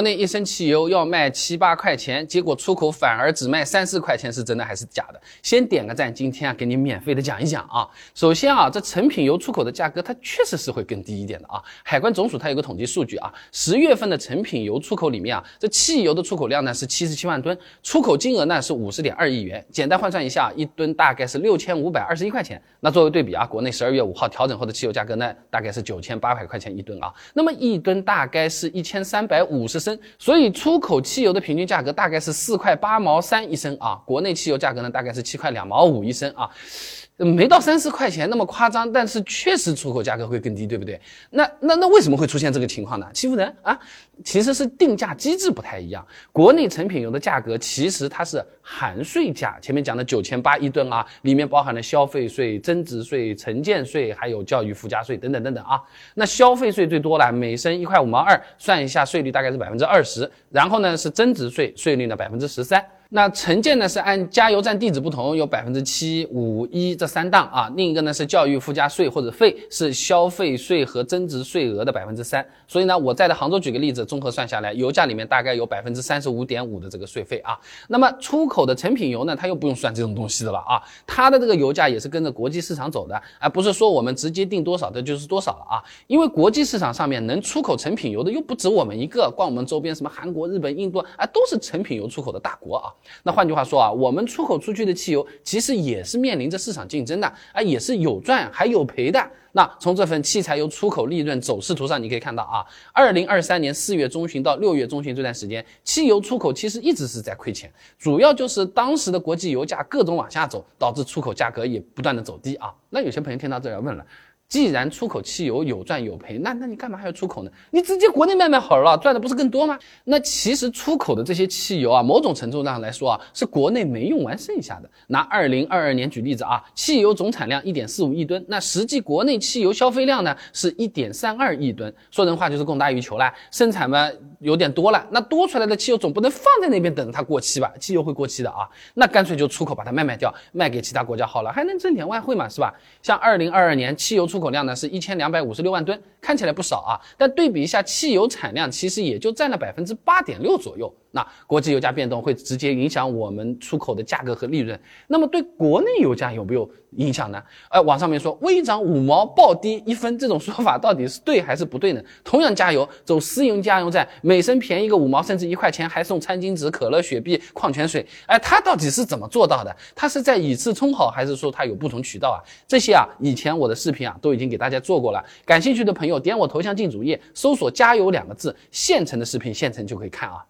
国内一升汽油要卖七八块钱，结果出口反而只卖三四块钱，是真的还是假的？先点个赞，今天啊给你免费的讲一讲啊。首先啊，这成品油出口的价格它确实是会更低一点的啊。海关总署它有个统计数据啊，十月份的成品油出口里面啊，这汽油的出口量呢是七十七万吨，出口金额呢是五十点二亿元，简单换算一下，一吨大概是六千五百二十一块钱。那作为对比啊，国内十二月五号调整后的汽油价格呢，大概是九千八百块钱一吨啊。那么一吨大概是一千三百五十升。所以出口汽油的平均价格大概是四块八毛三一升啊，国内汽油价格呢大概是七块两毛五一升啊。没到三四块钱那么夸张，但是确实出口价格会更低，对不对？那那那为什么会出现这个情况呢？欺负人啊！其实是定价机制不太一样。国内成品油的价格其实它是含税价，前面讲的九千八一吨啊，里面包含了消费税、增值税、城建税，还有教育附加税等等等等啊。那消费税最多了，每升一块五毛二，算一下税率大概是百分之之二十。然后呢是增值税，税率呢百分之十三。那城建呢是按加油站地址不同，有百分之七、五、一这三档啊。另一个呢是教育附加税或者费，是消费税和增值税额的百分之三。所以呢，我在的杭州举个例子，综合算下来，油价里面大概有百分之三十五点五的这个税费啊。那么出口的成品油呢，它又不用算这种东西的了啊。它的这个油价也是跟着国际市场走的，而不是说我们直接定多少的就是多少了啊。因为国际市场上面能出口成品油的又不止我们一个，光我们周边什么韩国、日本、印度啊，都是成品油出口的大国啊。那换句话说啊，我们出口出去的汽油其实也是面临着市场竞争的啊，也是有赚还有赔的。那从这份汽柴油出口利润走势图上，你可以看到啊，二零二三年四月中旬到六月中旬这段时间，汽油出口其实一直是在亏钱，主要就是当时的国际油价各种往下走，导致出口价格也不断的走低啊。那有些朋友听到这要问了。既然出口汽油有赚有赔，那那你干嘛还要出口呢？你直接国内卖卖好了，赚的不是更多吗？那其实出口的这些汽油啊，某种程度上来说啊，是国内没用完剩下的。拿二零二二年举例子啊，汽油总产量一点四五亿吨，那实际国内汽油消费量呢是一点三二亿吨，说人话就是供大于求了，生产嘛有点多了，那多出来的汽油总不能放在那边等着它过期吧？汽油会过期的啊，那干脆就出口把它卖卖掉，卖给其他国家好了，还能挣点外汇嘛，是吧？像二零二二年汽油出口量呢是一千两百五十六万吨，看起来不少啊，但对比一下汽油产量，其实也就占了百分之八点六左右。那国际油价变动会直接影响我们出口的价格和利润，那么对国内油价有没有影响呢？呃，网上面说微涨五毛，暴跌一分，这种说法到底是对还是不对呢？同样加油，走私营加油站，每升便宜个五毛甚至一块钱，还送餐巾纸、可乐、雪碧、矿泉水，哎，他到底是怎么做到的？他是在以次充好，还是说他有不同渠道啊？这些啊，以前我的视频啊都已经给大家做过了，感兴趣的朋友点我头像进主页，搜索“加油”两个字，现成的视频现成就可以看啊。